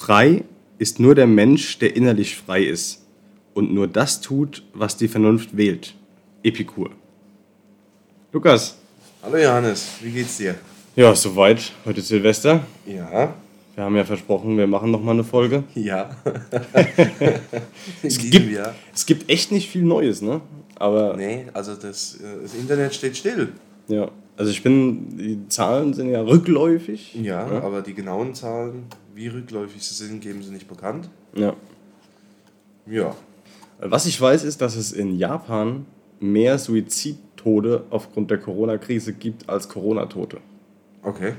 Frei ist nur der Mensch, der innerlich frei ist und nur das tut, was die Vernunft wählt. Epikur. Lukas. Hallo Johannes, wie geht's dir? Ja, soweit. Heute ist Silvester. Ja. Wir haben ja versprochen, wir machen noch mal eine Folge. Ja. es, gibt, es gibt echt nicht viel Neues, ne? Aber nee, also das, äh, das Internet steht still. Ja, also ich bin, die Zahlen sind ja rückläufig. Ja, ja, aber die genauen Zahlen, wie rückläufig sie sind, geben sie nicht bekannt. Ja. Ja. Was ich weiß, ist, dass es in Japan mehr Suizidtode aufgrund der Corona-Krise gibt als Corona-Tote. Okay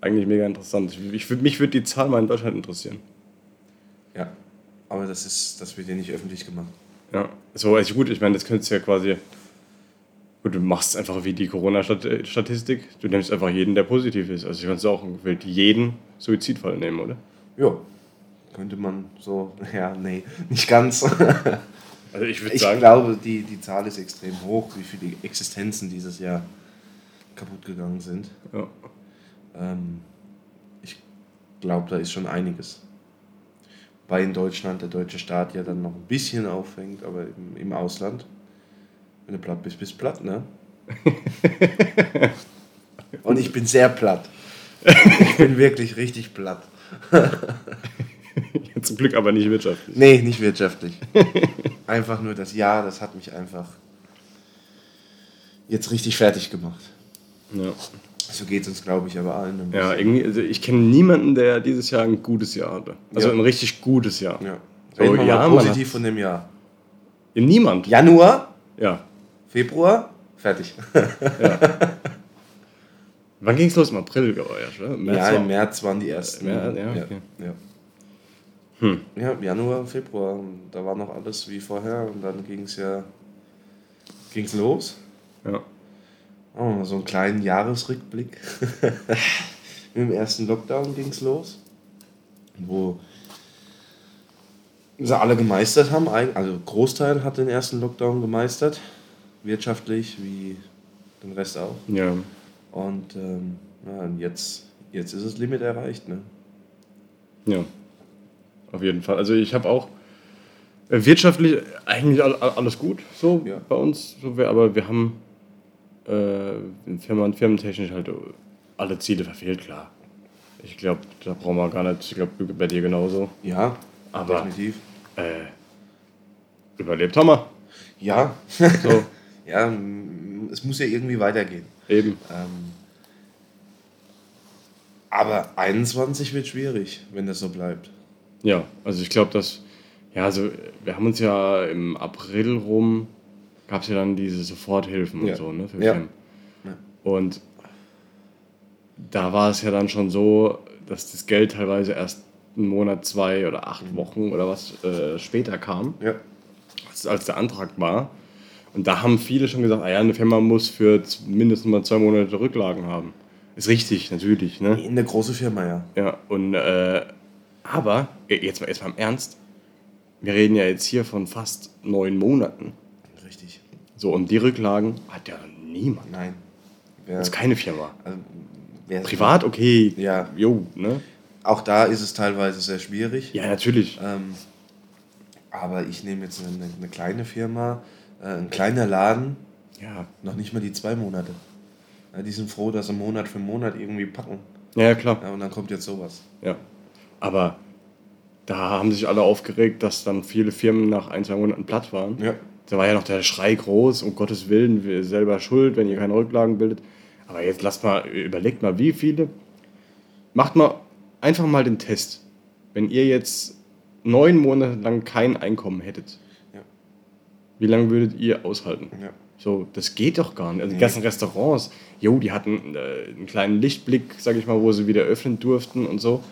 eigentlich mega interessant. Ich, ich, mich würde die Zahl mal in Deutschland interessieren. Ja, aber das, ist, das wird ja nicht öffentlich gemacht. Ja, so, also gut, ich meine, das könntest du ja quasi. Gut, du machst einfach wie die Corona-Statistik. Du nimmst einfach jeden, der positiv ist. Also, ich könnte auch jeden Suizidfall nehmen, oder? Ja, könnte man so. Ja, nee, nicht ganz. also, ich würde sagen. Ich glaube, die, die Zahl ist extrem hoch, wie viele Existenzen dieses Jahr kaputt gegangen sind. Ja. Ähm, ich glaube, da ist schon einiges. Weil in Deutschland der deutsche Staat ja dann noch ein bisschen auffängt, aber im, im Ausland, wenn du platt bist, bist du platt, ne? Und ich bin sehr platt. Ich bin wirklich richtig platt. Zum Glück aber nicht wirtschaftlich. Nee, nicht wirtschaftlich. Einfach nur das Jahr, das hat mich einfach jetzt richtig fertig gemacht. Ja. So geht es uns, glaube ich, aber allen. Ja, irgendwie, also ich kenne niemanden, der dieses Jahr ein gutes Jahr hatte. Also ja. ein richtig gutes Jahr. Ja. So, Reden ja, mal positiv von dem Jahr. Ja, niemand. Januar? Ja. Februar? Fertig. ja. Wann ging es los? Im April, glaube ich. Oder? März ja, im März waren die ersten. März, ja, okay. ja. Hm. ja, Januar, Februar. Da war noch alles wie vorher und dann ging es ja ging's los. Ja. Oh, so einen kleinen Jahresrückblick. Mit dem ersten Lockdown ging es los, wo sie alle gemeistert haben. Also Großteil hat den ersten Lockdown gemeistert, wirtschaftlich wie den Rest auch. Ja. Und, ähm, ja, und jetzt, jetzt ist das Limit erreicht. Ne? Ja, auf jeden Fall. Also ich habe auch äh, wirtschaftlich eigentlich alles gut so ja. bei uns, aber wir haben äh, Firmen, firmentechnisch halt alle Ziele verfehlt, klar. Ich glaube, da brauchen wir gar nicht. Ich glaube, bei dir genauso. Ja, aber definitiv. Äh, überlebt haben wir. Ja. So. ja, es muss ja irgendwie weitergehen. Eben. Ähm, aber 21 wird schwierig, wenn das so bleibt. Ja, also ich glaube, dass. Ja, also wir haben uns ja im April rum gab es ja dann diese Soforthilfen ja. und so, ne? Für ja. ja. Und da war es ja dann schon so, dass das Geld teilweise erst einen Monat, zwei oder acht mhm. Wochen oder was äh, später kam, ja. als, als der Antrag war. Und da haben viele schon gesagt, ah ja, eine Firma muss für mindestens mal zwei Monate Rücklagen haben. Ist richtig, natürlich. Ne? In der großen Firma, ja. Ja, und äh, aber, jetzt mal erstmal im Ernst, wir reden ja jetzt hier von fast neun Monaten. So, und die Rücklagen hat ja niemand. Nein. Wer, das ist keine Firma. Also, Privat, okay. Ja. Jo, ne? Auch da ist es teilweise sehr schwierig. Ja, natürlich. Ähm, aber ich nehme jetzt eine, eine kleine Firma, äh, ein kleiner Laden, ja. noch nicht mal die zwei Monate. Ja, die sind froh, dass sie Monat für Monat irgendwie packen. Ja, klar. Ja, und dann kommt jetzt sowas. Ja. Aber da haben sich alle aufgeregt, dass dann viele Firmen nach ein, zwei Monaten platt waren. Ja da war ja noch der Schrei groß, um Gottes Willen, wir selber schuld, wenn ihr keine Rücklagen bildet. Aber jetzt lasst mal, überlegt mal, wie viele. Macht mal einfach mal den Test. Wenn ihr jetzt neun Monate lang kein Einkommen hättet. Wie lange würdet ihr aushalten? Ja. So, das geht doch gar nicht. Also die ganzen Restaurants, jo, die hatten äh, einen kleinen Lichtblick, sag ich mal, wo sie wieder öffnen durften und so.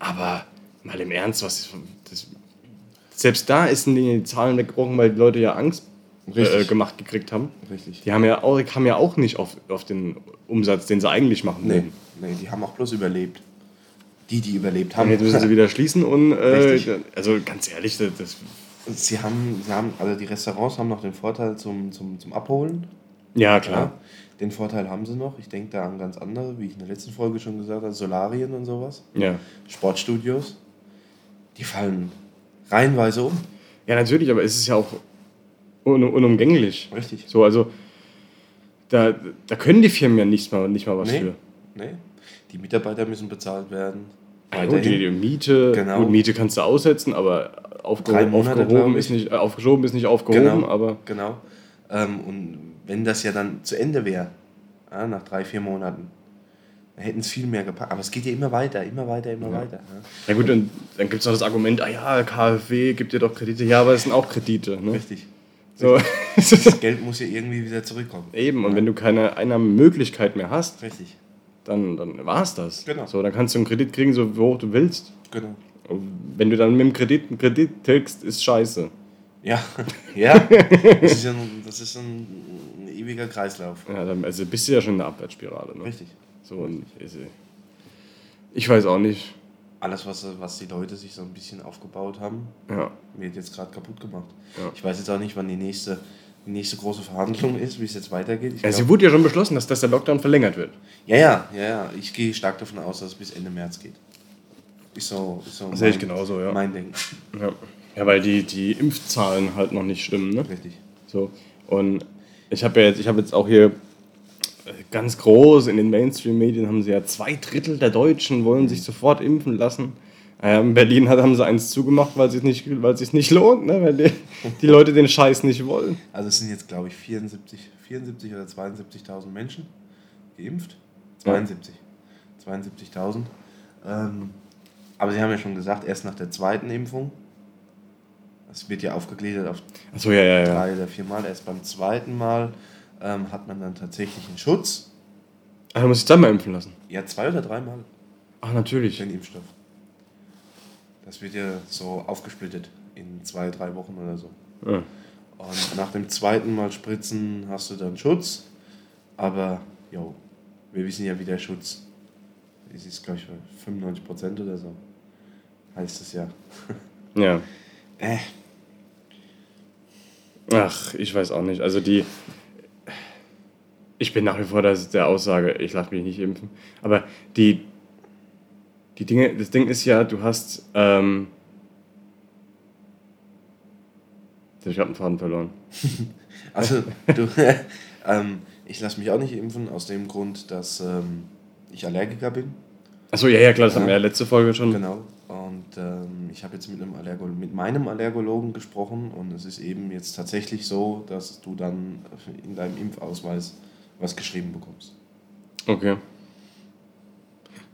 Aber mal im Ernst, was das, selbst da ist die Zahlen weggebrochen, weil die Leute ja Angst äh, gemacht gekriegt haben. Richtig. Die haben ja auch, kamen ja auch nicht auf, auf den Umsatz, den sie eigentlich machen nee. Würden. Nee, die haben auch bloß überlebt. Die, die überlebt haben. Und jetzt müssen sie wieder schließen und äh, also ganz ehrlich, das, das Sie haben, sie haben, also die Restaurants haben noch den Vorteil zum, zum, zum Abholen. Ja, klar. Ja, den Vorteil haben sie noch. Ich denke da an ganz andere, wie ich in der letzten Folge schon gesagt habe, Solarien und sowas. Ja. Sportstudios. die fallen reihenweise um. Ja, natürlich, aber es ist ja auch un unumgänglich. Richtig. So, also da, da können die Firmen ja nicht mal, nicht mal was nee, für. Nee. Die Mitarbeiter müssen bezahlt werden. Ja, gut, die, die Miete, Genau. gut, Miete kannst du aussetzen, aber aufgehoben, Monate, aufgehoben, ist ich. nicht, äh, aufgeschoben ist nicht aufgehoben, Genau. aber Genau. Ähm, und wenn das ja dann zu Ende wäre, ja, nach drei, vier Monaten, dann hätten es viel mehr gepackt. Aber es geht ja immer weiter, immer weiter, immer weiter. Ja. ja gut, und dann gibt es noch das Argument, ah ja, KfW gibt dir doch Kredite. Ja, aber es sind auch Kredite. Ne? Richtig. So. Das Geld muss ja irgendwie wieder zurückkommen. Eben, und wenn du keine Einnahmemöglichkeit mehr hast, Richtig. Dann, dann war es das. Genau. So, dann kannst du einen Kredit kriegen, so hoch du willst. Genau. Wenn du dann mit dem Kredit einen Kredit tilgst, ist scheiße. Ja, ja. Das ist, ein, das ist ein, ein ewiger Kreislauf. Ja, dann also bist du ja schon in der Abwärtsspirale. Ne? Richtig. So, und ich, ich weiß auch nicht. Alles, was, was die Leute sich so ein bisschen aufgebaut haben, Ja. wird jetzt gerade kaputt gemacht. Ja. Ich weiß jetzt auch nicht, wann die nächste, die nächste große Verhandlung ist, wie es jetzt weitergeht. Ich sie glaub- wurde ja schon beschlossen, dass, dass der Lockdown verlängert wird. ja, ja, ja, ja. Ich gehe stark davon aus, dass es bis Ende März geht. Ist so, ist so Sehe ich mein- genauso, ja. Mein Ding. Ja, ja weil die, die Impfzahlen halt noch nicht stimmen. Ne? Richtig. So. Und ich habe ja jetzt, ich habe jetzt auch hier äh, ganz groß in den Mainstream-Medien haben sie ja zwei Drittel der Deutschen wollen sich sofort impfen lassen. Ja, in Berlin hat, haben sie eins zugemacht, weil es sich nicht, weil es sich nicht lohnt, ne? weil die, die Leute den Scheiß nicht wollen. Also es sind jetzt, glaube ich, 74, 74 oder 72.000 Menschen geimpft. 72. 72.000. Ähm, aber Sie haben ja schon gesagt, erst nach der zweiten Impfung. Das wird ja aufgegliedert auf Achso, ja, ja, ja. drei oder vier Mal. Erst beim zweiten Mal ähm, hat man dann tatsächlich einen Schutz. Ach, du musst dich zweimal impfen lassen. Ja, zwei oder dreimal Ach, natürlich. den Impfstoff. Das wird ja so aufgesplittet in zwei, drei Wochen oder so. Ja. Und nach dem zweiten Mal spritzen hast du dann Schutz. Aber, jo, wir wissen ja, wie der Schutz ist. ist, glaube ich, bei 95% oder so. Heißt es ja. ja. Äh, Ach, ich weiß auch nicht. Also die. Ich bin nach wie vor der Aussage, ich lasse mich nicht impfen. Aber die, die Dinge, das Ding ist ja, du hast. Ähm, ich habe einen Faden verloren. also, du, ähm, ich lasse mich auch nicht impfen, aus dem Grund, dass ähm, ich Allergiker bin. Achso, ja, ja, klar, das haben wir ja letzte Folge schon. Genau. Und ähm, ich habe jetzt mit, einem Allergo mit meinem Allergologen gesprochen und es ist eben jetzt tatsächlich so, dass du dann in deinem Impfausweis was geschrieben bekommst. Okay.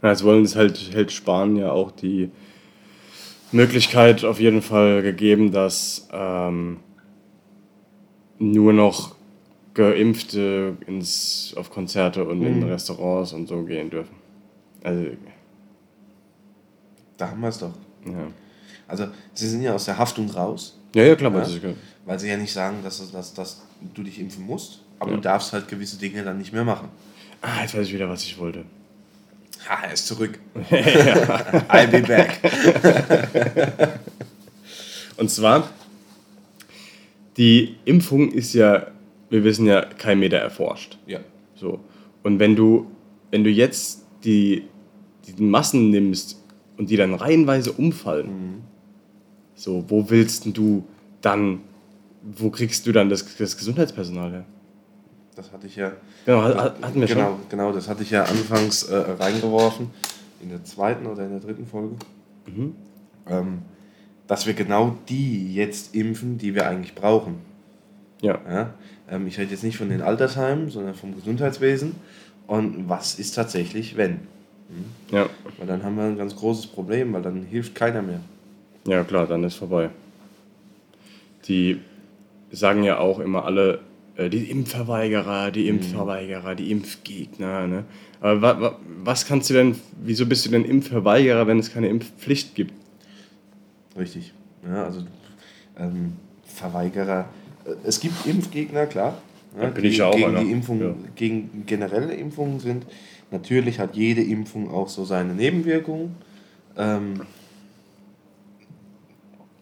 Ja, jetzt wollen es halt, hält Spahn ja auch die Möglichkeit auf jeden Fall gegeben, dass ähm, nur noch Geimpfte ins, auf Konzerte und in Mhm. Restaurants und so gehen dürfen. Also, Da haben wir es doch. ja. Also, sie sind ja aus der Haftung raus, Ja, ja, klar, Ja. das ist ja. weil sie ja nicht sagen, dass, dass, dass du dich impfen musst, aber Ja. du darfst halt gewisse Dinge dann nicht mehr machen. Ah, jetzt weiß ich wieder, was ich wollte. Ha, er ist zurück. I'll be back. Und zwar, die Impfung ist ja, wir wissen ja, kein Meter erforscht. Ja. So. Und wenn du, wenn du jetzt die, die Massen nimmst und die dann reihenweise umfallen, so, wo willst du dann, wo kriegst du dann das, das Gesundheitspersonal her? Das hatte ich ja. Genau, hat- hatten wir genau, schon. Genau, das hatte ich ja anfangs äh, reingeworfen, in der zweiten oder in der dritten Folge. Mhm. Ähm, dass wir genau die jetzt impfen, die wir eigentlich brauchen. Ja. Ja? Ähm, ich rede jetzt nicht von den Altersheimen, sondern vom Gesundheitswesen. Und was ist tatsächlich, wenn? Ja. Weil dann haben wir ein ganz großes Problem, weil dann hilft keiner mehr. Ja, klar, dann ist vorbei. Die sagen ja auch immer alle, die Impfverweigerer, die Impfverweigerer, die Impfgegner. Ne? Aber wa, wa, was kannst du denn, wieso bist du denn Impfverweigerer, wenn es keine Impfpflicht gibt? Richtig. Ja, also ähm, Verweigerer. Äh, Es gibt Impfgegner, klar. Da bin ich ja auch gegen einer. die Impfung, Ja. gegen generelle Impfungen sind. Natürlich hat jede Impfung auch so seine Nebenwirkungen. Ähm,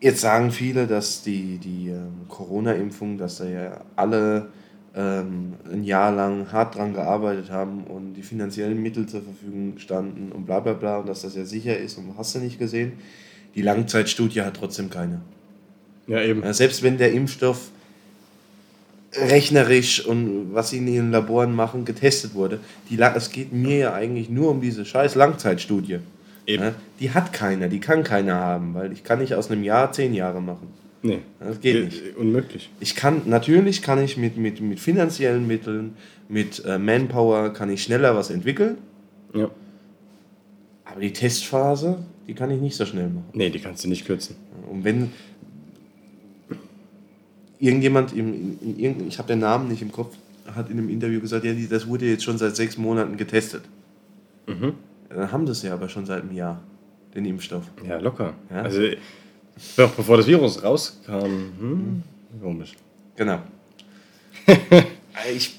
jetzt sagen viele, dass die, die ähm, Corona-Impfung, dass da ja alle ähm, ein Jahr lang hart dran gearbeitet haben und die finanziellen Mittel zur Verfügung standen und bla bla bla und dass das ja sicher ist und hast du nicht gesehen. Die Langzeitstudie hat trotzdem keine. Ja, eben. Ja, selbst wenn der Impfstoff rechnerisch und was sie in ihren Laboren machen, getestet wurde, die, es geht mir ja eigentlich nur um diese scheiß Langzeitstudie. Eben. Ja, die hat keiner, die kann keiner haben, weil ich kann nicht aus einem Jahr zehn Jahre machen. Nee. Das geht Äh, nicht. Unmöglich. Ich kann, natürlich kann ich mit, mit, mit finanziellen Mitteln, mit äh, Manpower, kann ich schneller was entwickeln, Ja. aber die Testphase, die kann ich nicht so schnell machen. Nee, die kannst du nicht kürzen. Und wenn irgendjemand, im, in, in, ich habe den Namen nicht im Kopf, hat in einem Interview gesagt, ja, das wurde jetzt schon seit sechs Monaten getestet. Mhm. Dann haben das ja aber schon seit einem Jahr, den Impfstoff. Ja, locker. Ja. Also, doch bevor das Virus rauskam, hm, komisch. Genau. ich,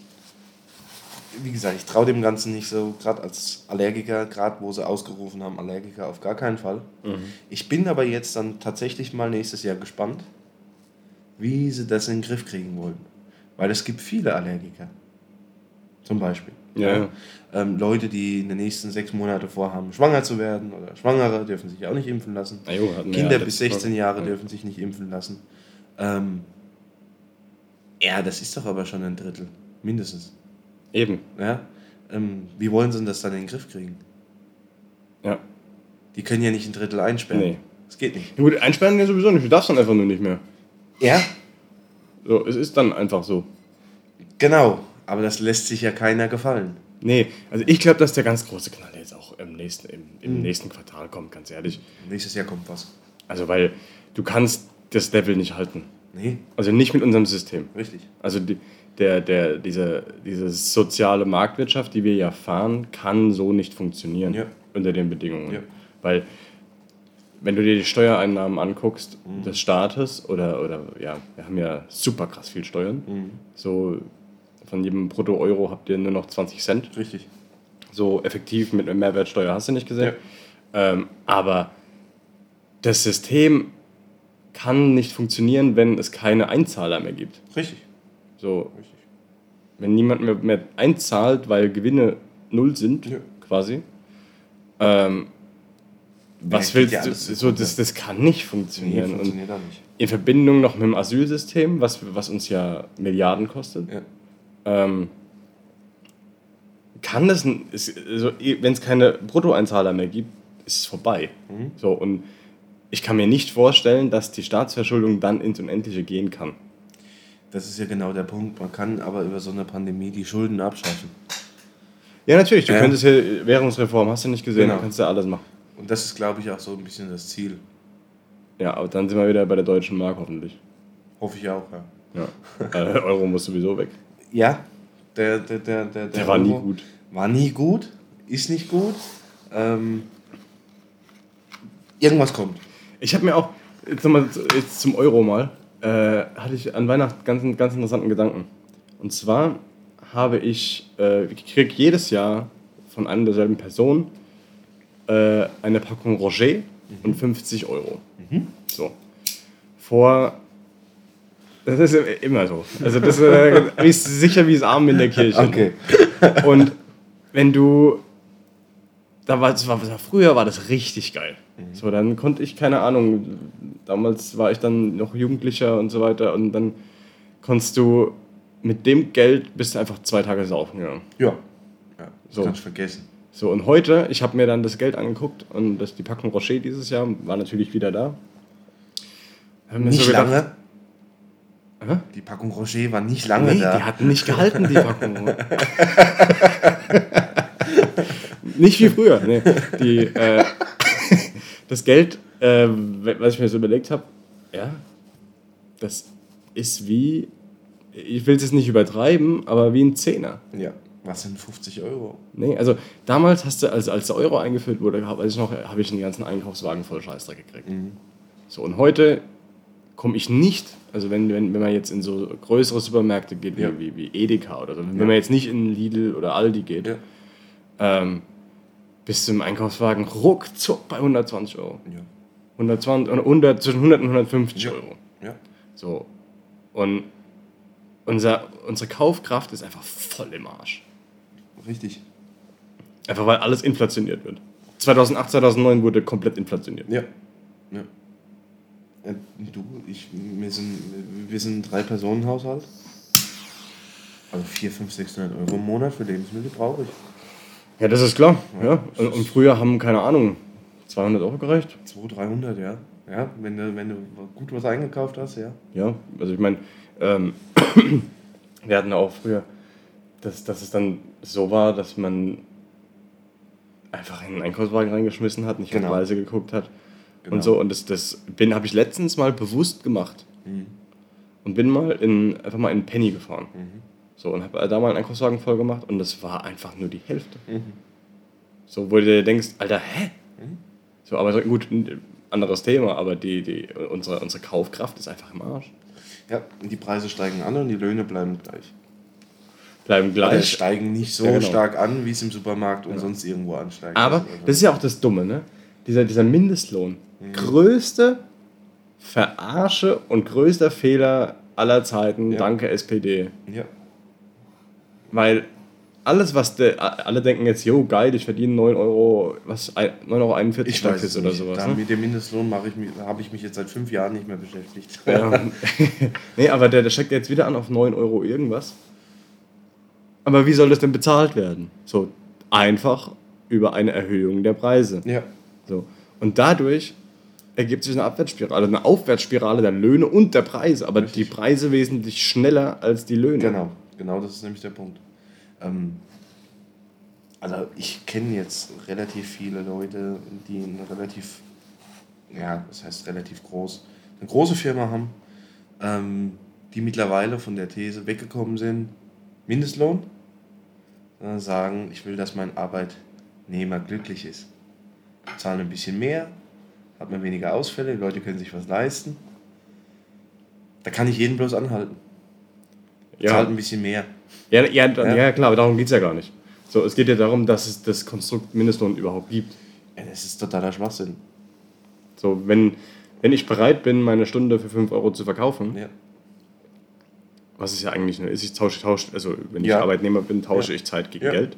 wie gesagt, ich traue dem Ganzen nicht so, gerade als Allergiker, gerade wo sie ausgerufen haben, Allergiker auf gar keinen Fall. Ich bin aber jetzt dann tatsächlich mal nächstes Jahr gespannt, wie sie das in den Griff kriegen wollen. Weil es gibt viele Allergiker. Zum Beispiel. Ja, ja. Ähm, Leute, die in den nächsten sechs Monate vorhaben, schwanger zu werden oder Schwangere, dürfen sich auch nicht impfen lassen. Jo, Kinder ja bis letztes 16 Mal. Jahre Ja. dürfen sich nicht impfen lassen. Ähm, ja, das ist doch aber schon ein Drittel. Mindestens. Eben, Ja? Ähm, wie wollen sie denn das dann in den Griff kriegen? ja. Die können ja nicht ein Drittel einsperren. Nee. Das geht nicht. Gut, einsperren ja sowieso nicht. Du darfst dann einfach nur nicht mehr. Ja, So, es ist dann einfach so. genau. Aber das lässt sich ja keiner gefallen. Nee, also ich glaube, dass der ganz große Knall jetzt auch im nächsten, im, Mhm. im nächsten Quartal kommt, ganz ehrlich. Nächstes Jahr kommt was. Also, weil du kannst das Level nicht halten. Nee, Also nicht mit unserem System. richtig. Also die, der, der, diese, diese soziale Marktwirtschaft, die wir ja fahren, kann so nicht funktionieren Ja. unter den Bedingungen. Ja. Weil wenn du dir die Steuereinnahmen anguckst Mhm. des Staates oder, oder ja, wir haben ja super krass viel Steuern. Mhm. So von jedem Brutto-Euro habt ihr nur noch 20 Cent. Richtig. So effektiv mit einer Mehrwertsteuer hast du nicht gesehen. Ähm, aber das System kann nicht funktionieren, wenn es keine Einzahler mehr gibt. Richtig. So, Richtig. wenn niemand mehr, mehr einzahlt, weil Gewinne null sind, Ja. quasi, ähm, was geht willst ja du? So, das, das kann nicht Nee, funktionieren. Und funktioniert auch nicht. in Verbindung noch mit dem Asylsystem, was, was uns ja Milliarden kostet, Ja. Ähm, kann das, also, wenn es keine Bruttoeinzahler mehr gibt, ist es vorbei. Mhm. So, und ich kann mir nicht vorstellen, dass die Staatsverschuldung dann ins Unendliche gehen kann. Das ist ja genau der Punkt. Man kann aber über so eine Pandemie die Schulden abschaffen. Ja, natürlich. Du Ja. könntest ja Währungsreform, hast du nicht gesehen, Genau. da kannst du ja alles machen. Und das ist, glaube ich, auch so ein bisschen das Ziel. Ja, aber dann sind wir wieder bei der deutschen Mark hoffentlich. Hoffe ich auch, ja. Ja. äh, Euro muss sowieso weg. Ja, der, der, der, der, Der war nie gut. War nie gut, ist nicht gut. Ähm, irgendwas kommt. Ich habe mir auch, jetzt, noch mal, zu- jetzt zum Euro mal, äh, hatte ich an Weihnachten ganz, ganz interessanten Gedanken. Und zwar habe ich, äh, ich kriege jedes Jahr von einer derselben Person äh, eine Packung Roger und 50 Euro. So. Vor. Das ist immer so. Also das äh, ist sicher wie es Arm in der Kirche. Okay. Und wenn du. Da war, das war, das früher war das richtig geil. So, dann konnte ich, keine Ahnung, damals war ich dann noch Jugendlicher und so weiter und dann konntest du mit dem Geld bist du einfach zwei Tage saufen gegangen. Ja. ja das So. kannst vergessen. So, und heute, ich habe mir dann das Geld angeguckt und das, die Packung Rocher dieses Jahr war natürlich wieder da. Nicht so gedacht, lange. Hä? Die Packung Roger war nicht lange Nee, da. die hatten nicht gehalten, die Packung. nicht wie früher. Nee. Die, äh, das Geld, äh, was ich mir so überlegt habe, ja, das ist wie, ich will es jetzt nicht übertreiben, aber wie ein Zehner. ja. Was sind 50 Euro? Nee, also damals hast du, als, als der Euro eingeführt wurde, hab- weiß ich noch, habe ich einen ganzen Einkaufswagen voll Scheißdreck gekriegt. So, und heute komme ich nicht, also wenn, wenn, wenn man jetzt in so größere Supermärkte geht, wie, Ja. wie, wie Edeka oder so, wenn Ja. man jetzt nicht in Lidl oder Aldi geht, Ja. ähm, bist du im Einkaufswagen ruckzuck bei 120 Euro. Ja. 120, oder 100, zwischen 100 und 150 Ja. Euro. So. Und unser, unsere Kaufkraft ist einfach voll im Arsch. Richtig. Einfach weil alles inflationiert wird. 2008, 2009 wurde komplett inflationiert. Ja. Ja. Äh, du, ich, wir sind, wir sind ein Drei-Personen-Haushalt. Also 4, 5, 600 Euro im Monat für Lebensmittel brauche ich. Ja, das ist klar. Ja. Und, und früher haben, keine Ahnung, 200 Euro gereicht? 200, 300, ja. Ja, wenn du, wenn du gut was eingekauft hast, ja. Ja, also ich meine, ähm, wir hatten auch früher, dass, dass es dann so war, dass man einfach in einen Einkaufswagen reingeschmissen hat, nicht genau. auf Preise geguckt hat genau. und so. Und das, das bin habe ich letztens mal bewusst gemacht. Mhm. Und bin mal in, einfach mal in Penny gefahren. Mhm. So, und habe da mal einen Einkaufswagen voll gemacht und das war einfach nur die Hälfte. Mhm. So, wo du dir denkst, Alter, hä? Mhm. So, aber gut, anderes Thema, aber die, die, unsere, unsere Kaufkraft ist einfach im Arsch. Ja, die Preise steigen an und die Löhne bleiben gleich. Bleiben gleich. Oder steigen nicht so ja, genau. stark an, wie es im Supermarkt und genau. sonst irgendwo ansteigt. Aber also, das ist ja auch das Dumme, ne? Dieser, dieser Mindestlohn. Mhm. Größte Verarsche und größter Fehler aller Zeiten, ja. danke SPD. Ja. Weil alles, was de, alle denken jetzt, jo, geil, ich verdiene 9 Euro, was, 9,41 Euro ich weiß ist oder sowas. Da, ne? Mit dem Mindestlohn habe ich mich jetzt seit fünf Jahren nicht mehr beschäftigt. Ja. nee, aber der, der steckt jetzt wieder an auf 9 Euro irgendwas. Aber wie soll das denn bezahlt werden? So einfach über eine Erhöhung der Preise. Ja. So. Und dadurch ergibt sich eine Abwärtsspirale, eine Aufwärtsspirale der Löhne und der Preise, aber Richtig. die Preise wesentlich schneller als die Löhne. Genau, genau das ist nämlich der Punkt. Ähm, also ich kenne jetzt relativ viele Leute, die eine relativ, ja, das heißt relativ groß, eine große Firma haben, ähm, die mittlerweile von der These weggekommen sind, Mindestlohn, äh, sagen, ich will, dass mein Arbeitnehmer glücklich ist. Zahlen ein bisschen mehr, hat man weniger Ausfälle, die Leute können sich was leisten. Da kann ich jeden bloß anhalten. Ja. Zahlt ein bisschen mehr. Ja, ja, ja. ja klar, aber darum geht es ja gar nicht. So, es geht ja darum, dass es das Konstrukt Mindestlohn überhaupt gibt. Ja, das ist totaler Schwachsinn. So, wenn, wenn ich bereit bin, meine Stunde für 5 Euro zu verkaufen, ja. was es ja eigentlich ist, ich tausche, tausche also wenn ich Arbeitnehmer bin, tausche ich Zeit gegen Geld.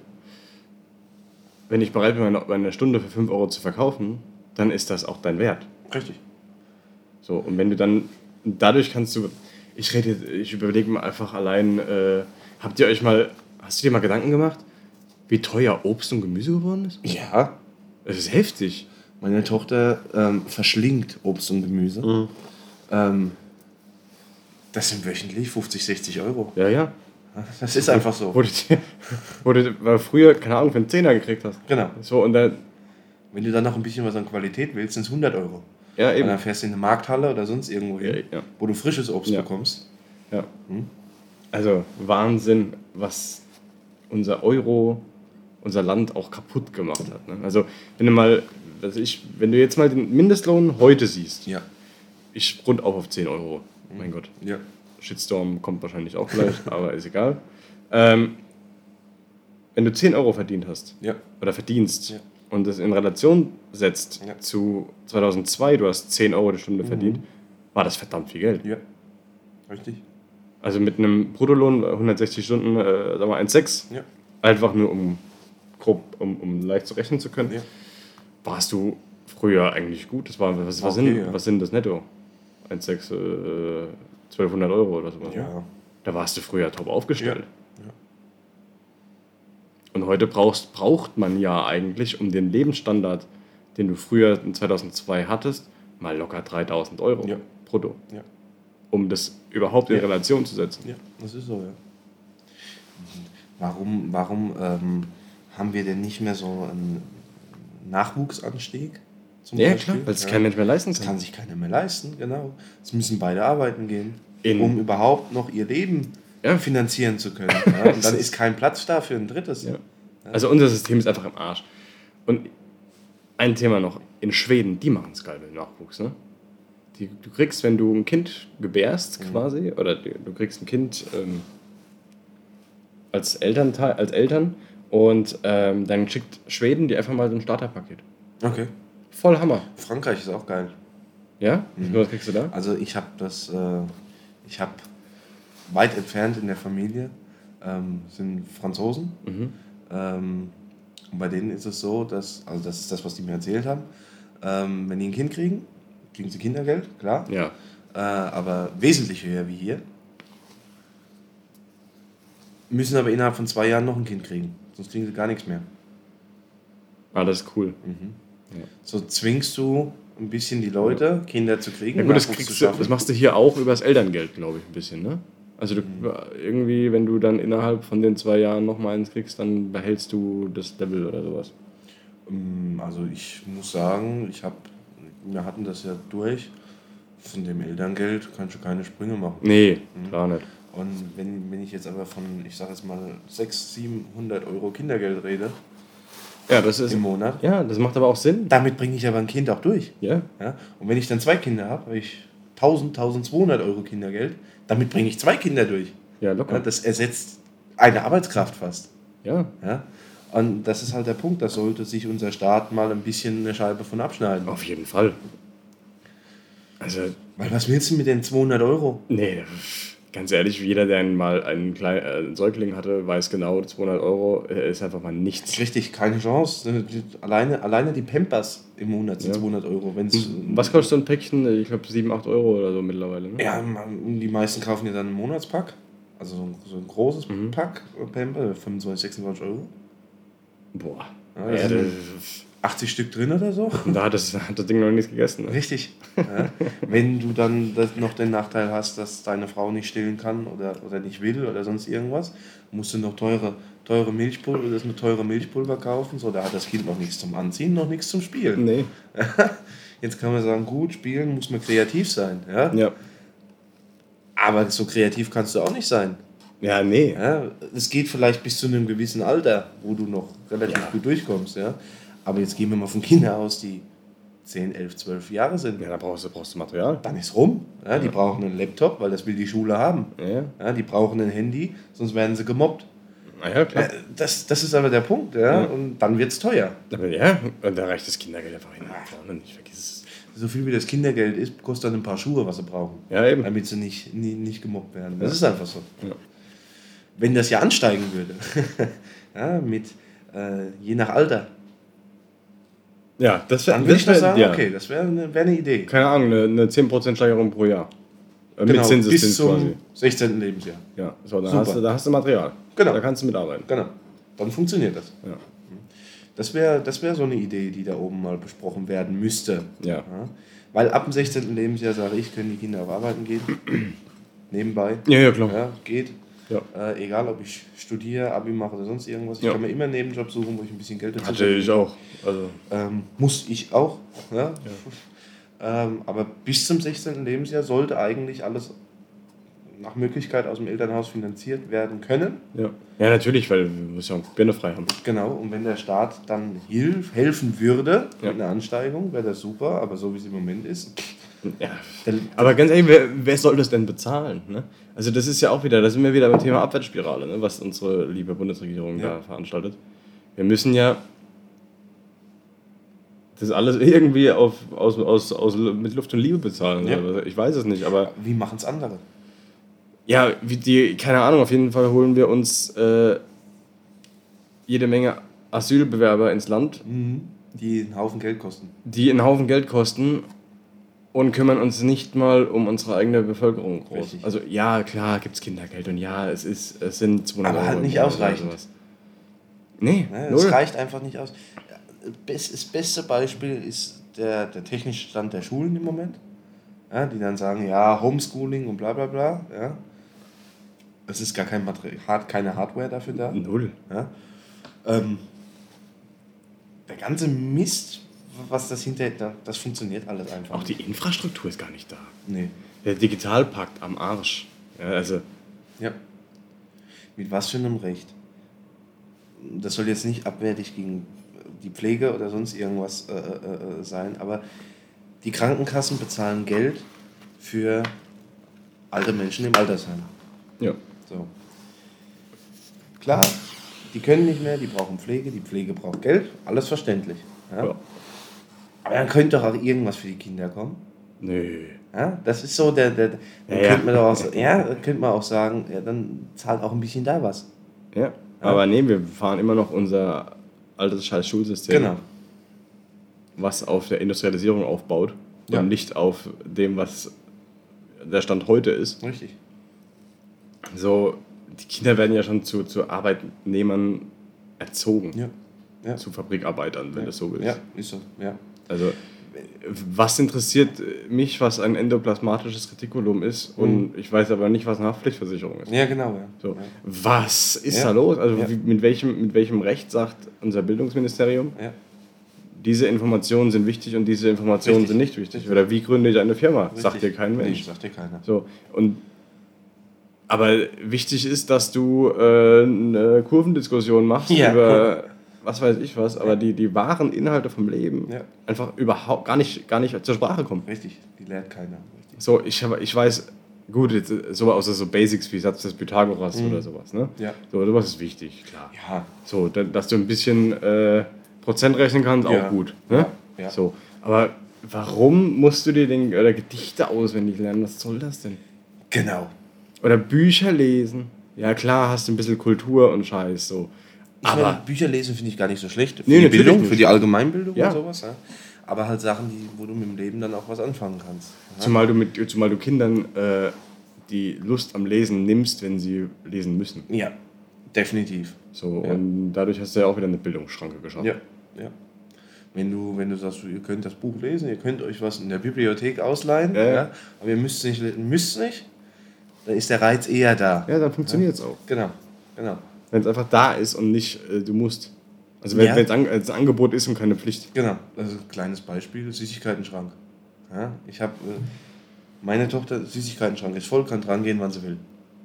Wenn ich bereit bin, meine, meine Stunde für 5 Euro zu verkaufen, dann ist das auch dein Wert. Richtig. So, und wenn du dann, dadurch kannst du, ich rede, ich überlege mir einfach allein, äh, Habt ihr euch mal, hast du dir mal Gedanken gemacht, wie teuer Obst und Gemüse geworden ist? Ja. Das ist heftig. Meine Tochter ähm, verschlingt Obst und Gemüse. Mhm. Ähm, das sind wöchentlich 50, 60 Euro. Ja, ja. Das ist einfach so. Wo du, wo du früher, keine Ahnung, für einen Zehner gekriegt hast. Genau. So, und dann, Wenn du dann noch ein bisschen was an Qualität willst, sind es 100 Euro. Ja, eben. Und dann fährst du in eine Markthalle oder sonst irgendwo hin, ja, ja. wo du frisches Obst ja. bekommst. Ja. Hm? Also Wahnsinn, was unser Euro, unser Land auch kaputt gemacht hat. Ne? Also wenn du mal, also ich, wenn du jetzt mal den Mindestlohn heute siehst, ja. ich rund auf auf 10 Euro. Mein Gott. Ja. Shitstorm kommt wahrscheinlich auch gleich, aber ist egal. Ähm, wenn du 10 Euro verdient hast ja. oder verdienst ja. Und das in Relation setzt ja. zu 2002, du hast 10 Euro die Stunde mhm. verdient, war das verdammt viel Geld. Ja, richtig. Also mit einem Bruttolohn, 160 Stunden, äh, sagen wir 1,6. Ja. Einfach nur, um grob, um, um leicht zu rechnen zu können. Ja. Warst du früher eigentlich gut? Das war, was, was, okay, sind, ja. was sind das netto? 1,6, äh, 1200 Euro oder sowas. Ja. Ne? Da warst du früher top aufgestellt. Ja. Und heute brauchst, braucht man ja eigentlich, um den Lebensstandard, den du früher in 2002 hattest, mal locker 3000 Euro brutto. Ja um das überhaupt in ja. Relation zu setzen. Ja, das ist so, ja. Warum, warum ähm, haben wir denn nicht mehr so einen Nachwuchsanstieg? ja, Beispiel? klar, weil es ja. kein Mensch mehr leisten kann. Das kann sich keiner mehr leisten, genau. Es müssen beide arbeiten gehen, in um überhaupt noch ihr Leben ja. finanzieren zu können. Ja? Und dann ist kein Platz da für ein drittes. Ja. Also unser System ist einfach im Arsch. Und ein Thema noch, in Schweden, die machen es geil mit Nachwuchs, ne? die, du kriegst, wenn du ein Kind gebärst mhm. quasi, oder du, du kriegst ein Kind ähm, als, Elternteil, als Eltern und ähm, dann schickt Schweden dir einfach mal so ein Starterpaket. Okay. Voll Hammer. Frankreich ist auch geil. Ja? Mhm. Was kriegst du da? Also ich habe das, äh, ich habe weit entfernt in der Familie ähm, sind Franzosen. Mhm. Ähm, und bei denen ist es so, dass, also das ist das, was die mir erzählt haben, ähm, wenn die ein Kind kriegen, kriegen sie Kindergeld, klar. Ja. Äh, aber wesentlich höher wie hier. Müssen aber innerhalb von zwei Jahren noch ein Kind kriegen. Sonst kriegen sie gar nichts mehr. Ah, das ist cool. So zwingst du ein bisschen die Leute, Kinder zu kriegen. Ja gut, das, kriegst das machst du hier auch übers Elterngeld, glaube ich, ein bisschen, ne? Also du, irgendwie, wenn du dann innerhalb von den zwei Jahren nochmal eins kriegst, dann behältst du das Level oder sowas. Mm, Also ich muss sagen, ich habe, wir hatten das ja durch. Von dem Elterngeld kannst du keine Sprünge machen. Nee, klar nicht. Und wenn, wenn ich jetzt aber von, ich sage jetzt mal, 600, 700 Euro Kindergeld rede Ja, das ist. im Monat, Ja, das macht aber auch Sinn. damit bringe ich aber ein Kind auch durch. Ja. Ja? Und wenn ich dann zwei Kinder habe, habe ich 1000, 1200 Euro Kindergeld, damit bringe ich zwei Kinder durch. Ja, Ja, locker. das ersetzt eine Arbeitskraft fast. Ja. Ja? Und das ist halt der Punkt, da sollte sich unser Staat mal ein bisschen eine Scheibe von abschneiden. Auf jeden Fall. Also, Weil was willst du mit den 200 Euro? nee, ganz ehrlich, jeder, der mal einen kleinen äh, einen Säugling hatte, weiß genau, 200 Euro äh, ist einfach mal nichts. Richtig, keine Chance. Alleine, alleine die Pampers im Monat sind Ja. 200 Euro. Wenn's, Was kostet so ein Päckchen? Ich glaube 7, 8 Euro oder so mittlerweile. Ne? Ja, man- die meisten kaufen ja dann einen Monatspack. Also so ein, so ein großes Pack äh, Pamper, 25, 26 Euro. Boah. Ja, Ja, das das, sind 80 Stück drin oder so. da hat das, hat das Ding noch nichts gegessen. Ne? Richtig. Ja. Wenn du dann noch den Nachteil hast, dass deine Frau nicht stillen kann oder, oder nicht will oder sonst irgendwas, musst du noch teure, teure Milchpulver, das eine teure Milchpulver kaufen. So, da hat das Kind noch nichts zum Anziehen, noch nichts zum Spielen. Nee. Jetzt kann man sagen, gut, spielen muss man kreativ sein. Ja? Ja. Aber so kreativ kannst du auch nicht sein. Ja, nee. Ja? Es geht vielleicht bis zu einem gewissen Alter, wo du noch relativ Ja. gut durchkommst. Ja? Aber jetzt gehen wir mal von Kindern aus, die 10, 11, 12 Jahre sind. Ja, da brauchst du, brauchst du Material. Dann ist rum. Ja? Die brauchen einen Laptop, weil das will die Schule haben. Ja, Ja? Die brauchen ein Handy, sonst werden sie gemobbt. na ja, klar. Äh, Das, das ist aber der Punkt. Ja? Und dann wird es teuer. Ja, und da reicht das Kindergeld einfach hin. Nicht, vergiss es. So viel wie das Kindergeld ist, kostet dann ein paar Schuhe, was sie brauchen. Ja, eben. damit sie nicht, nie, nicht gemobbt werden. Das ist einfach so. Wenn das ja ansteigen würde, ja, mit äh, je nach Alter, Ja, das wäre. dann würde ich doch sagen, ja. okay, das wäre eine, wär eine Idee. Keine Ahnung, eine, eine 10% Steigerung pro Jahr. Äh, mit Genau, bis Zinseszins zum quasi. 16. Lebensjahr. Ja, so, da hast, du, da hast du Material. Genau. Da kannst du mitarbeiten. Genau. Dann funktioniert das. Ja. Das wäre das wär so eine Idee, die da oben mal besprochen werden müsste. Ja. Ja. Weil ab dem 16. Lebensjahr, sage ich, können die Kinder auf Arbeiten gehen. Nebenbei. Ja, ja, klar. Ja, geht. Ja. Äh, egal, ob ich studiere, Abi mache oder sonst irgendwas. Ich Ja. kann mir immer einen Nebenjob suchen, wo ich ein bisschen Geld dazu Hatte ich auch. Also, Ähm, muss ich auch. Ja? Ähm, aber bis zum 16. Lebensjahr sollte eigentlich alles nach Möglichkeit aus dem Elternhaus finanziert werden können. ja. ja, natürlich, weil wir müssen ja auch Birne frei haben. Genau, und wenn der Staat dann hilf, helfen würde Ja. mit einer Ansteigung, wäre das super, aber so wie es im Moment ist. Ja. Aber ganz ehrlich, wer, wer soll das denn bezahlen? Ne? Also das ist ja auch wieder, da sind wir wieder beim Thema Abwärtsspirale, ne? was unsere liebe Bundesregierung Ja. da veranstaltet. Wir müssen ja das alles irgendwie auf, aus, aus, aus, mit Luft und Liebe bezahlen. Ja. Ich weiß es nicht, aber wie machen es andere? ja, wie die, keine Ahnung, auf jeden Fall holen wir uns äh, jede Menge Asylbewerber ins Land, Die einen Haufen Geld kosten. die einen Haufen Geld kosten und kümmern uns nicht mal um unsere eigene Bevölkerung groß. Richtig. Also ja, klar gibt es Kindergeld und ja, es, ist, es sind 200 Aber halt Euro nicht im Monat ausreichend. sowas. Nee, Ne? Das reicht einfach nicht aus. Das beste Beispiel ist der, der technische Stand der Schulen im Moment. Ja, die dann sagen, ja, Homeschooling und bla bla bla. Ja. Es ist gar kein Material, keine Hardware dafür da. Null. Ja. Ähm, der ganze Mist, was das hinterher, das funktioniert alles einfach. Auch die Infrastruktur ist gar nicht da. Nee. Der Digitalpakt am Arsch. Ja, also, Ja. Mit was für einem Recht? Das soll jetzt nicht abwertig gegen die Pflege oder sonst irgendwas äh, äh, äh, sein, aber die Krankenkassen bezahlen Geld für alte Menschen im Altersheim. ja. So. Klar, die können nicht mehr, die brauchen Pflege, die Pflege braucht Geld, alles verständlich. Ja? ja. Aber dann könnte doch auch irgendwas für die Kinder kommen. Nö. Ja, das ist so der, der dann Ja, ja. könnte man doch auch, ja, könnte man auch sagen, ja, dann zahlt auch ein bisschen da was. Ja. Aber nee, wir fahren immer noch unser altes scheiß Schulsystem, Genau. was auf der Industrialisierung aufbaut. und nicht auf dem, was der Stand heute ist. Richtig. So, die Kinder werden ja schon zu, zu Arbeitnehmern erzogen. Ja. Ja. Zu Fabrikarbeitern, wenn ja. du so willst. Ja, ist so. Ja. Also, was interessiert mich, was ein endoplasmatisches Retikulum ist? Und ich weiß aber nicht, was eine Haftpflichtversicherung ist. ja, genau. Ja. So, Ja. was ist Ja. da los? Also wie, mit, welchem, mit welchem Recht sagt unser Bildungsministerium, diese Informationen sind wichtig und diese Informationen Richtig. sind nicht wichtig? Oder wie gründe ich eine Firma? Sagt Richtig. dir kein Nee, Mensch. sagt dir keiner. So, und aber wichtig ist, dass du äh, eine Kurvendiskussion machst über was weiß ich was, aber die, die wahren Inhalte vom Leben Ja. einfach überhaupt gar nicht, gar nicht zur Sprache kommen. Richtig, die lernt keiner. Richtig. So, ich, ich weiß, gut, jetzt, so außer so Basics wie Satz des Pythagoras oder sowas, ne? Ja. So, sowas ist wichtig, klar. Ja, So, da- dass du ein bisschen äh, Prozent rechnen kannst, Ja. auch gut. Ne? Ja, ja. So, aber warum musst du dir den, oder Gedichte auswendig lernen? Was soll das denn? genau. Oder Bücher lesen. Ja, klar, hast du ein bisschen Kultur und Scheiß, so. Ich meine, Aber, Bücher lesen finde ich gar nicht so schlecht. Für Nee, die Bildung, nicht. für die Allgemeinbildung Ja. und sowas. Ja. Aber halt Sachen, die, wo du mit dem Leben dann auch was anfangen kannst. Ja. zumal du, mit, zumal du Kindern äh, die Lust am Lesen nimmst, wenn sie lesen müssen. ja, definitiv. So, Ja. und dadurch hast du ja auch wieder eine Bildungsschranke geschaffen. Ja, ja. Wenn du, wenn du sagst, ihr könnt das Buch lesen, ihr könnt euch was in der Bibliothek ausleihen, ja. aber ihr müsst nicht, müsst nicht, dann ist der Reiz eher da. Ja, dann funktioniert es auch. Genau, genau. Wenn es einfach da ist und nicht äh, du musst. Also wenn Ja. es ein, als Angebot ist und keine Pflicht. Genau, also ein kleines Beispiel, Süßigkeitenschrank. Ja, ich habe, äh, meine Tochter, Süßigkeitenschrank ist voll, kann dran gehen, wann sie will.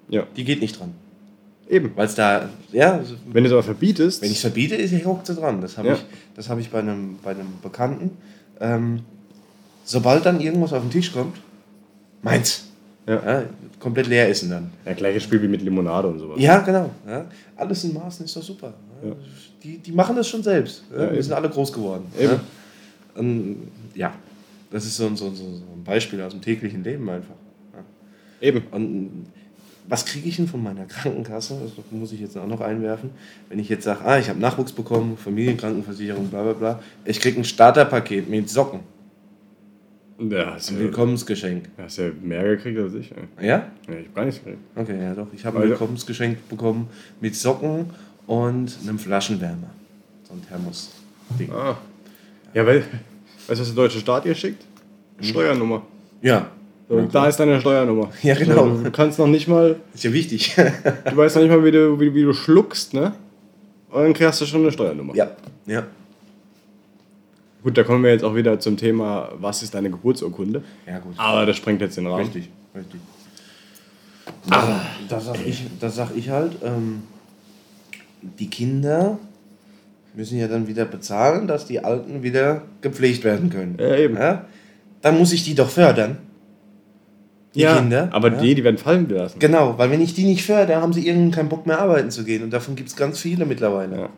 Ja. Die geht nicht dran. Eben. Weil es da, ja, Wenn du es aber verbietest, wenn ich es verbiete, ist ich hockt sie dran. Das habe Ja. ich, das hab ich bei, einem, bei einem Bekannten. Ähm, sobald dann irgendwas auf den Tisch kommt, meins. Ja. Ja, komplett leer essen dann. ja, gleiches Spiel wie mit Limonade und sowas. Ja, genau. Ja. Alles in Maßen ist doch super. Ja. Die, die machen das schon selbst. Ja. Wir sind alle groß geworden. Eben. Ja. Ja, das ist so, ein- so, so ein Beispiel aus dem täglichen Leben einfach. Eben. Und was kriege ich denn von meiner Krankenkasse? Das muss ich jetzt auch noch einwerfen. Wenn ich jetzt sage, ah, ich habe Nachwuchs bekommen, Familienkrankenversicherung, bla bla bla. Ich kriege ein Starterpaket mit Socken. Ja, hast Ein ja, Willkommensgeschenk. hast ja mehr gekriegt als ich. ey. Ja? Ja, ich hab gar nichts gekriegt. Okay, ja doch. Ich habe ein Also- Willkommensgeschenk bekommen mit Socken und einem Flaschenwärmer. So ein Thermos-Ding. Ah. Ja, weil, weißt du, was der deutsche Staat dir schickt? Steuernummer. Ja. So, da ist deine Steuernummer. Ja, genau. So, du kannst noch nicht mal, Ist ja wichtig. du weißt noch nicht mal, wie du, wie, wie du schluckst, ne? Und dann kriegst du schon eine Steuernummer. ja. Ja. Gut, da kommen wir jetzt auch wieder zum Thema, was ist deine Geburtsurkunde? Ja, gut. Aber das sprengt jetzt den Rahmen. Richtig, richtig. Ah. Da sag ich, da sag ich halt, ähm, die Kinder müssen ja dann wieder bezahlen, dass die Alten wieder gepflegt werden können. Ja, eben. Ja? Dann muss ich die doch fördern. Die ja, Kinder. aber ja? die, die werden fallen gelassen. Genau, weil wenn ich die nicht fördere, haben sie irgendwann keinen Bock mehr arbeiten zu gehen. Und davon gibt es ganz viele mittlerweile. Ja.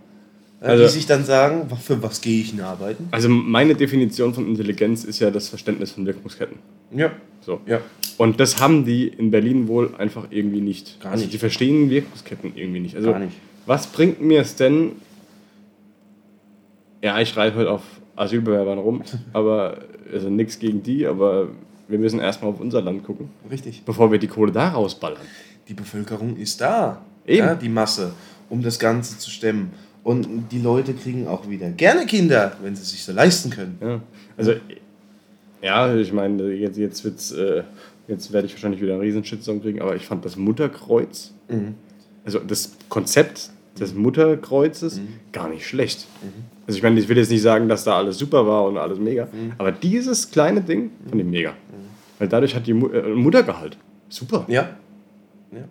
Ja, Also- die sich dann sagen, "Wa- für was gehe ich denn arbeiten? Also meine Definition von Intelligenz ist ja das Verständnis von Wirkungsketten. Ja. So. Ja. Und das haben die in Berlin wohl einfach irgendwie nicht. Gar Also nicht. die verstehen Wirkungsketten irgendwie nicht. Also Gar nicht. was bringt mir es denn? Ja, ich reite heute auf Asylbewerbern rum, aber also nichts gegen die, aber wir müssen erstmal auf unser Land gucken, Richtig. bevor wir die Kohle da rausballern. Die Bevölkerung ist da. Eben. Ja, die Masse, um das Ganze zu stemmen. Und die Leute kriegen auch wieder gerne Kinder, wenn sie sich so leisten können. Ja. Also ja, ich meine, jetzt, jetzt wird's, äh, jetzt werde ich wahrscheinlich wieder einen riesen Shitstorm kriegen, aber ich fand das Mutterkreuz, also das Konzept des Mutterkreuzes gar nicht schlecht. Also ich meine, ich will jetzt nicht sagen, dass da alles super war und alles mega, aber dieses kleine Ding fand ich mega. Weil dadurch hat die Mu äh, Muttergehalt. Super. Ja. Ja.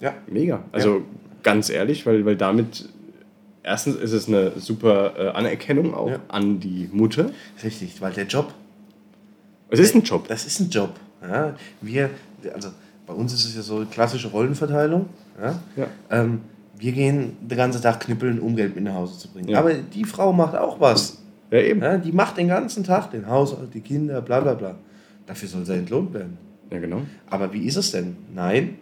Ja. Mega. Also ganz ehrlich, weil, weil damit erstens ist es eine super äh, Anerkennung auch Ja. an die Mutter. Richtig, weil der Job, Es ist ein Job. das ist ein Job. Ja, wir, also bei uns ist es ja so klassische Rollenverteilung. Ja? Ja. Ähm, wir gehen den ganzen Tag knippeln, um Geld mit nach Hause zu bringen. Aber die Frau macht auch was. Ja, eben. Ja? Die macht den ganzen Tag den Haushalt, die Kinder, bla bla bla. Dafür soll sie entlohnt werden. Ja, genau. Aber wie ist es denn? Nein,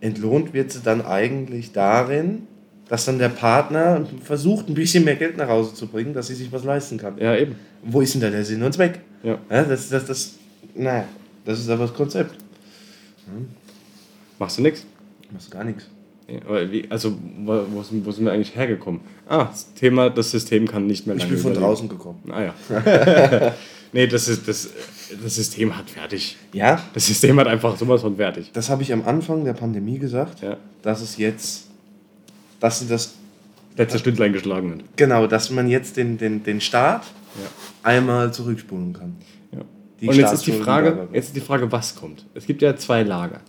entlohnt wird sie dann eigentlich darin, dass dann der Partner versucht, ein bisschen mehr Geld nach Hause zu bringen, dass sie sich was leisten kann. Ja, eben. Wo ist denn da der Sinn und Zweck? Ja. ja das, das, das, naja, das ist aber das Konzept. Hm. Machst du nichts? Machst du gar nichts. Ja, wie, also, wo, wo, sind wir eigentlich hergekommen? Ah, das Thema, das System kann nicht mehr lange Ich bin von überleben. draußen gekommen. Ah ja. nee, das, ist, das, das System hat fertig. Ja? Das System hat einfach sowas von fertig. Das habe ich am Anfang der Pandemie gesagt, ja. dass es jetzt, dass sie das... Letzte Stündlein geschlagen hat. Genau, dass man jetzt den, den, den Start ja. einmal zurückspulen kann. Ja. Und jetzt ist, die Frage, jetzt ist die Frage, was kommt. Es gibt ja zwei Lager.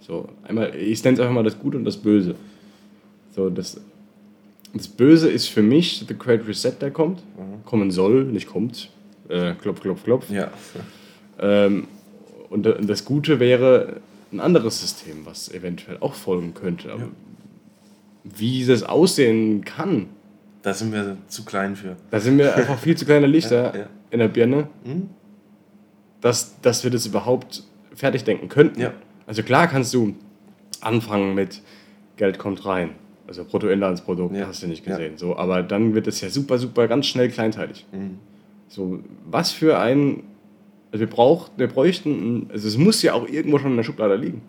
So, einmal, ich nenne es einfach mal das Gute und das Böse. So, das, das Böse ist für mich The Great Reset, der kommt. Mhm. Kommen soll, nicht kommt. Äh, klopf, klopf, klopf. Ja. Ähm, und das Gute wäre ein anderes System, was eventuell auch folgen könnte. Aber ja. wie das aussehen kann. Da sind wir zu klein für. Da sind wir einfach viel zu kleine Lichter ja, ja. in der Birne, mhm. dass, dass wir das überhaupt fertig denken könnten. Also klar kannst du anfangen mit Geld kommt rein. Also Bruttoinlandsprodukt, hast du nicht gesehen. So, aber dann wird es ja super, super ganz schnell kleinteilig. Mhm. So, was für ein. Also wir, braucht, wir bräuchten. Also es muss ja auch irgendwo schon in der Schublade liegen.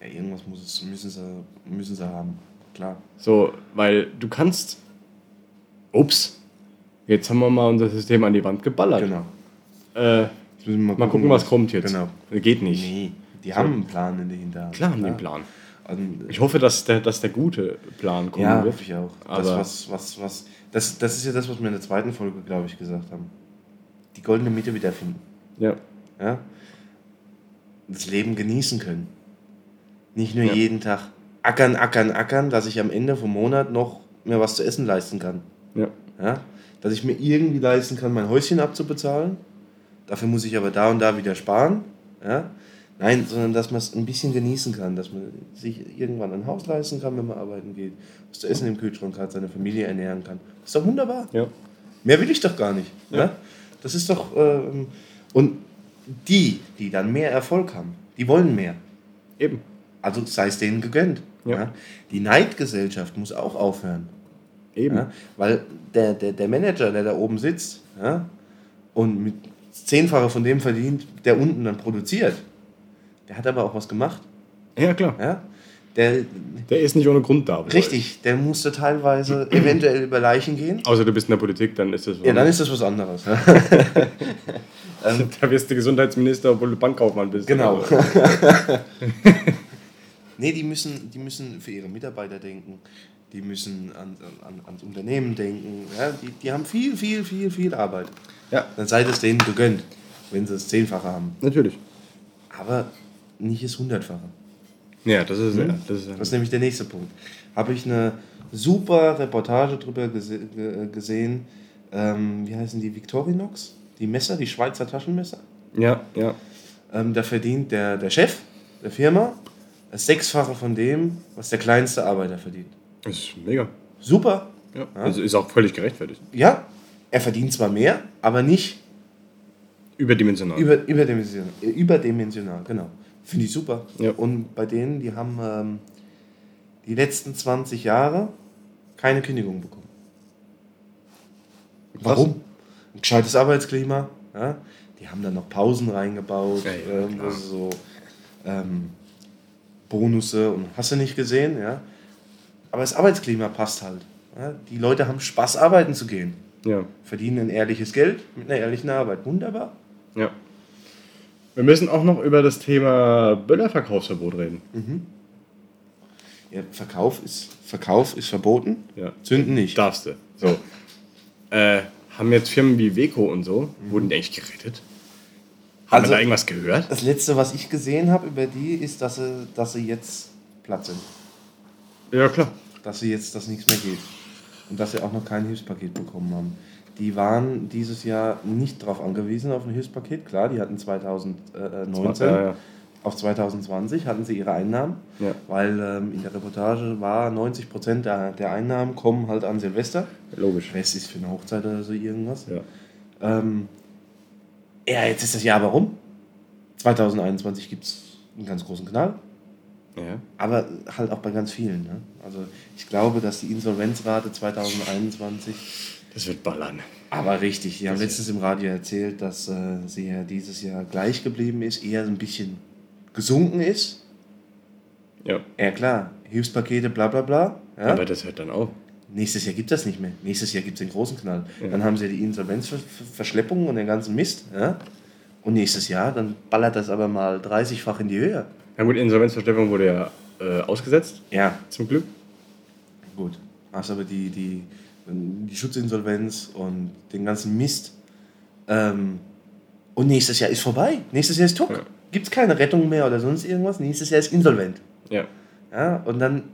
Ja, irgendwas muss es, müssen, sie, müssen sie haben. Klar. So, weil du kannst. Ups, jetzt haben wir mal unser System an die Wand geballert. Genau. Äh, mal, gucken, mal gucken, was kommt jetzt. Genau. Geht nicht. Nee. Die haben einen Plan in der Hinterhand. Klar haben die einen Plan. Und ich hoffe, dass der, dass der gute Plan kommt. ja, hoffe ich auch. Aber das, was, was, was, das, das ist ja das, was wir in der zweiten Folge, glaube ich, gesagt haben. Die goldene Mitte wiederfinden. Ja. ja? Das Leben genießen können. Nicht nur ja. jeden Tag ackern, ackern, ackern, dass ich am Ende vom Monat noch mir was zu essen leisten kann. Ja. ja? Dass ich mir irgendwie leisten kann, mein Häuschen abzubezahlen. Dafür muss ich aber da und da wieder sparen. Ja? Nein, sondern dass man es ein bisschen genießen kann, dass man sich irgendwann ein Haus leisten kann, wenn man arbeiten geht, was zu essen im Kühlschrank hat, seine Familie ernähren kann. Das ist doch wunderbar. Ja. Mehr will ich doch gar nicht. Ja. ja? Das ist doch. Ähm, und die, die dann mehr Erfolg haben, die wollen mehr. Eben. Also sei es denen gegönnt. Ja. ja? Die Neidgesellschaft muss auch aufhören. Eben. Ja? Weil der, der, der Manager, der da oben sitzt ja, und mit Zehnfache von dem verdient, der unten dann produziert, der hat aber auch was gemacht. Ja, klar. Ja? Der, der ist nicht ohne Grund da. Richtig, der musste teilweise eventuell über Leichen gehen. Außer du bist in der Politik, dann ist das was Ja, dann ist das was anderes. Ähm, da wirst du Gesundheitsminister, obwohl du Bankkaufmann bist. Genau. nee, die müssen, die müssen für ihre Mitarbeiter denken. Die müssen an, an, ans Unternehmen denken. Ja, die, die haben viel, viel, viel, viel Arbeit. Ja. Dann sei es denen gegönnt, wenn sie es zehnfache haben. Natürlich. Aber nicht das Hundertfache. Ja, das ist, hm? ja, das ist, das ist nämlich der nächste Punkt. Habe ich eine super Reportage drüber gese gesehen. Ähm, wie heißen die? Victorinox? Die Messer, die Schweizer Taschenmesser? Ja, ja. Ähm, da verdient der, der Chef der Firma das Sechsfache von dem, was der kleinste Arbeiter verdient. Das ist mega. Super. Ja, ja. Also ist auch völlig gerechtfertigt. Ja, er verdient zwar mehr, aber nicht überdimensional. Über, überdimensional, überdimensional, genau. Finde ich super. Ja. Und bei denen, die haben ähm, die letzten 20 Jahre keine Kündigung bekommen. Warum? Ein gescheites Arbeitsklima. Ja? Die haben dann noch Pausen reingebaut, ja, ja, ähm, so ähm, Bonusse und hast du nicht gesehen, ja. Aber das Arbeitsklima passt halt. Ja? Die Leute haben Spaß, arbeiten zu gehen. Ja. Verdienen ein ehrliches Geld mit einer ehrlichen Arbeit. Wunderbar. Ja. Wir müssen auch noch über das Thema Böllerverkaufsverbot reden. Mhm. Ja, Verkauf ist, Verkauf ist verboten, ja. Zünden nicht. Darfst du. So. Äh, haben jetzt Firmen wie Weco und so, mhm. wurden die eigentlich gerettet? Haben also, wir da irgendwas gehört? Das letzte, was ich gesehen habe über die, ist, dass sie, dass sie jetzt platt sind. Ja, klar. Dass sie jetzt, dass nichts mehr geht. Und dass sie auch noch kein Hilfspaket bekommen haben die waren dieses Jahr nicht darauf angewiesen, auf ein Hilfspaket. Klar, die hatten 2019. Ja, ja. Auf 2020 hatten sie ihre Einnahmen, ja. weil ähm, in der Reportage war 90 Prozent der, der Einnahmen kommen halt an Silvester. Logisch. West ist für eine Hochzeit oder so irgendwas. Ja. Ähm, ja, jetzt ist das Jahr warum? 2021 gibt es einen ganz großen Knall. Ja. Aber halt auch bei ganz vielen. Ne? Also ich glaube, dass die Insolvenzrate 2021 das wird ballern. Aber richtig, die haben letztens im Radio erzählt, dass äh, sie ja dieses Jahr gleich geblieben ist, eher ein bisschen gesunken ist. Ja. Ja klar, Hilfspakete, bla bla bla. Ja? Aber das hört dann auf. Nächstes Jahr gibt das nicht mehr. Nächstes Jahr gibt es den großen Knall. Dann haben sie die Insolvenzverschleppung und den ganzen Mist. Ja? Und nächstes Jahr, dann ballert das aber mal 30-fach in die Höhe. Ja gut, Insolvenzverschleppung wurde ja äh, ausgesetzt, Ja, zum Glück. gut. Hast aber die, die, die Schutzinsolvenz und den ganzen Mist. Ähm, und nächstes Jahr ist vorbei. Nächstes Jahr ist Tuck. Ja. Gibt es keine Rettung mehr oder sonst irgendwas. Nächstes Jahr ist insolvent. Ja. Ja, und dann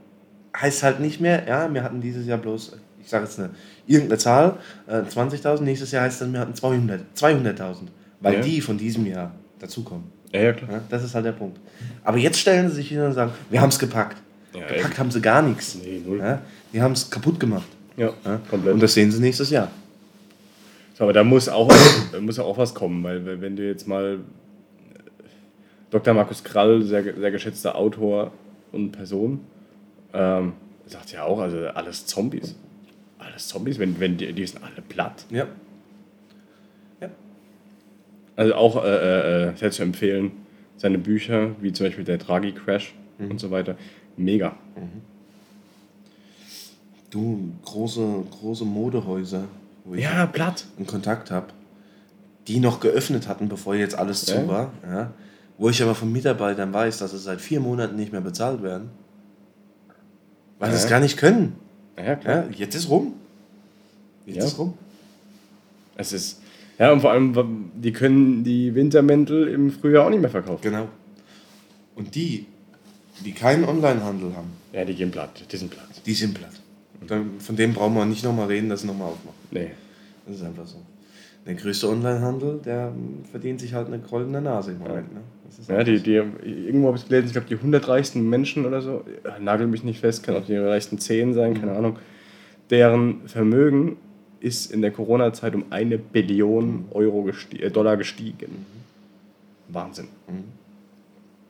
heißt halt nicht mehr, ja, wir hatten dieses Jahr bloß, ich sage jetzt eine, irgendeine Zahl, äh, 20.000, nächstes Jahr heißt dann, wir hatten 200 200.000, weil Ja. die von diesem Jahr dazukommen. Ja, ja, klar. Das ist halt der Punkt. Aber jetzt stellen sie sich hin und sagen, wir haben es gepackt. Ja, gepackt haben sie gar nichts. Nee, null. Ja, die haben es kaputt gemacht. Ja, komplett. Und das sehen sie nächstes Jahr. So, aber da muss auch, da muss auch was kommen, weil wenn du jetzt mal äh, Dr. Markus Krall, sehr, sehr geschätzter Autor und Person, ähm, sagt ja auch, also alles Zombies. Alles Zombies, wenn, wenn die, die sind alle platt. Ja. Also auch äh, äh, äh, sehr zu empfehlen, seine Bücher, wie zum Beispiel der Draghi Crash Mhm. und so weiter. Mega. Du, große, große Modehäuser, wo ich Ja, platt. einen Kontakt habe, die noch geöffnet hatten, bevor jetzt alles zu Ja. war. Ja, wo ich aber von Mitarbeitern weiß, dass sie seit vier Monaten nicht mehr bezahlt werden. Weil sie Ja. es gar nicht können. Ja, klar. Ja, jetzt ist rum. Jetzt ist rum. Es ist. Ja, und vor allem, die können die Wintermäntel im Frühjahr auch nicht mehr verkaufen. Genau. Und die, die keinen Onlinehandel haben, Ja, die gehen platt. Die sind platt. die sind platt. Dann- Von dem brauchen wir nicht nochmal reden, dass sie nochmal aufmachen. Nee. Das ist einfach so. Der größte Onlinehandel, der verdient sich halt eine goldene Nase im Moment. Ne? Ja, die, die, irgendwo habe ich gelesen, ich glaube, die 100 reichsten Menschen oder so, äh, nagel mich nicht fest, kann auch die reichsten 10 sein, keine Ahnung, deren Vermögen ist in der Corona-Zeit um eine Billion Euro gesti äh, Dollar gestiegen. Wahnsinn.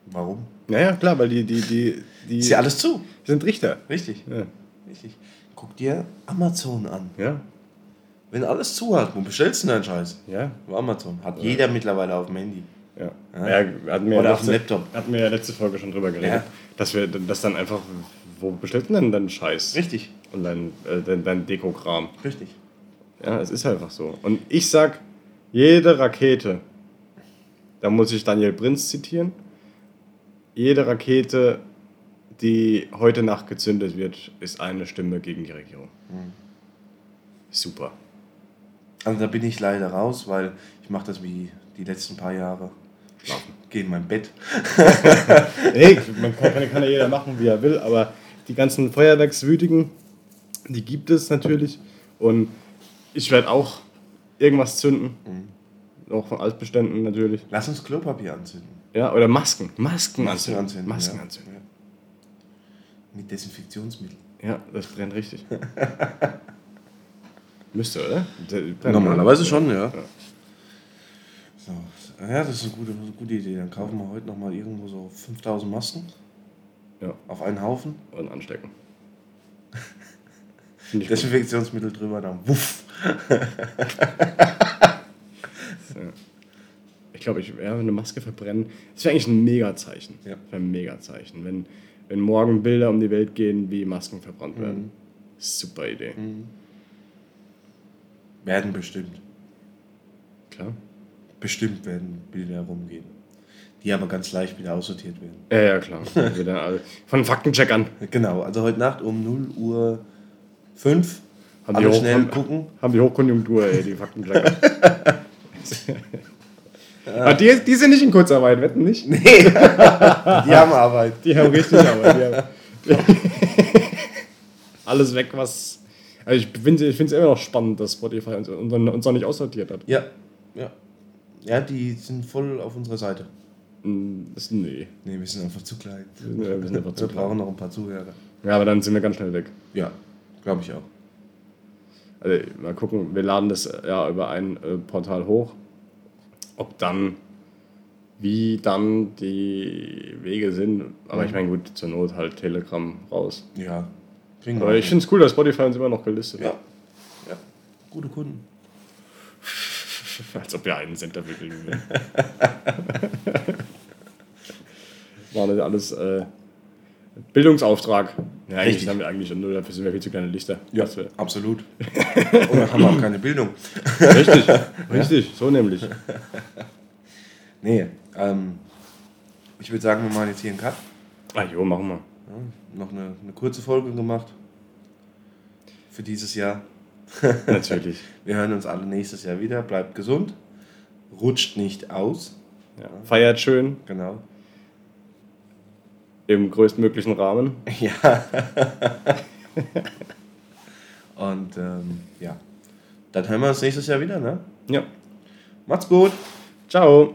Warum? Naja, klar, weil die, die, die, die Ist ja alles zu. sind Richter. Richtig. Ja. Richtig. Guck dir Amazon an. Ja. Wenn alles zu hat, wo bestellst du denn deinen Scheiß? Ja. Auf Amazon. Hat jeder mittlerweile auf dem Handy. Ja. Ja. ja. wir Oder ja auf dem letzte, Laptop. Hatten wir ja letzte Folge schon drüber geredet. Ja. Dass wir das dann einfach, wo bestellst du denn deinen Scheiß? Richtig. Und dein, äh, dein, dein Dekokram. Richtig. Ja, es ist einfach so. Und ich sag, jede Rakete, da muss ich Daniel Prinz zitieren, jede Rakete, die heute Nacht gezündet wird, ist eine Stimme gegen die Regierung. Super. Also da bin ich leider raus, weil ich mache das wie die letzten paar Jahre. Schlafen. Gehe in mein Bett. Nee, man kann, kann, kann ja jeder machen, wie er will, aber die ganzen Feuerwerkswütigen, die gibt es natürlich. Und ich werde auch irgendwas zünden. Auch von Altbeständen natürlich. Lass uns Klopapier anzünden. Ja, oder Masken. Masken, Masken anzünden. anzünden, Masken ja. anzünden. Ja. Mit Desinfektionsmittel. Ja, das brennt richtig. Müsste, oder? Normalerweise oder? schon, ja. Ja. So. Ja, das ist eine gute, gute Idee. Dann kaufen wir heute nochmal irgendwo so 5000 Masken Ja, auf einen Haufen. und anstecken. Desinfektionsmittel drüber, dann wuff. Ich glaube, ich ja, eine Maske verbrennen. Das wäre eigentlich ein Mega-Zeichen. Ja. Das wäre ein Mega-Zeichen. Wenn, wenn morgen Bilder um die Welt gehen, wie Masken verbrannt werden. Super Idee. Werden bestimmt. Klar. Bestimmt werden Bilder rumgehen. Die aber ganz leicht wieder aussortiert werden. Ja, ja, klar. Von Faktencheckern. Genau, also heute Nacht um 0 Uhr 5. Haben die, Alle Hoch schnell haben, gucken. haben die Hochkonjunktur, ey, die Faktenchecker. Aber die, die sind nicht in Kurzarbeit, wetten nicht? Nee, die haben Arbeit. Die haben richtig Arbeit. Die haben alles weg, was. Also ich finde es immer noch spannend, dass Spotify uns, uns, uns noch nicht aussortiert hat. Ja, ja. Ja, die sind voll auf unserer Seite. Das, nee. Nee, wir sind einfach zu klein. Wir sind einfach zu Wir brauchen noch ein paar Zuhörer. Ja, aber dann sind wir ganz schnell weg. Ja, glaube ich auch. Also mal gucken, wir laden das äh, ja über ein äh, Portal hoch. Ob dann, wie dann die Wege sind. Aber ich meine, gut, zur Not halt Telegram raus. Ja, kriegen wir. Aber ich finde es cool, dass Spotify uns immer noch gelistet ja. hat. ja, gute Kunden. Als ob wir einen Cent dafür kriegen würden. War das alles äh, Bildungsauftrag. Ja, eigentlich Richtig. haben wir eigentlich nur dafür sind wir viel zu kleine Lichter. Ja, absolut. Und dann haben wir auch keine Bildung. Richtig, richtig, so nämlich. Nee, ähm, ich würde sagen, wir machen jetzt hier einen Cut. Ah jo, machen wir. Ja, noch eine, eine kurze Folge gemacht. Für dieses Jahr. Natürlich. Wir hören uns alle nächstes Jahr wieder. Bleibt gesund. Rutscht nicht aus. Ja. Feiert schön Genau. Im größtmöglichen Rahmen. Ja. Und ähm, ja, dann hören wir uns nächstes Jahr wieder. Ne? Ja. Macht's gut. Ciao.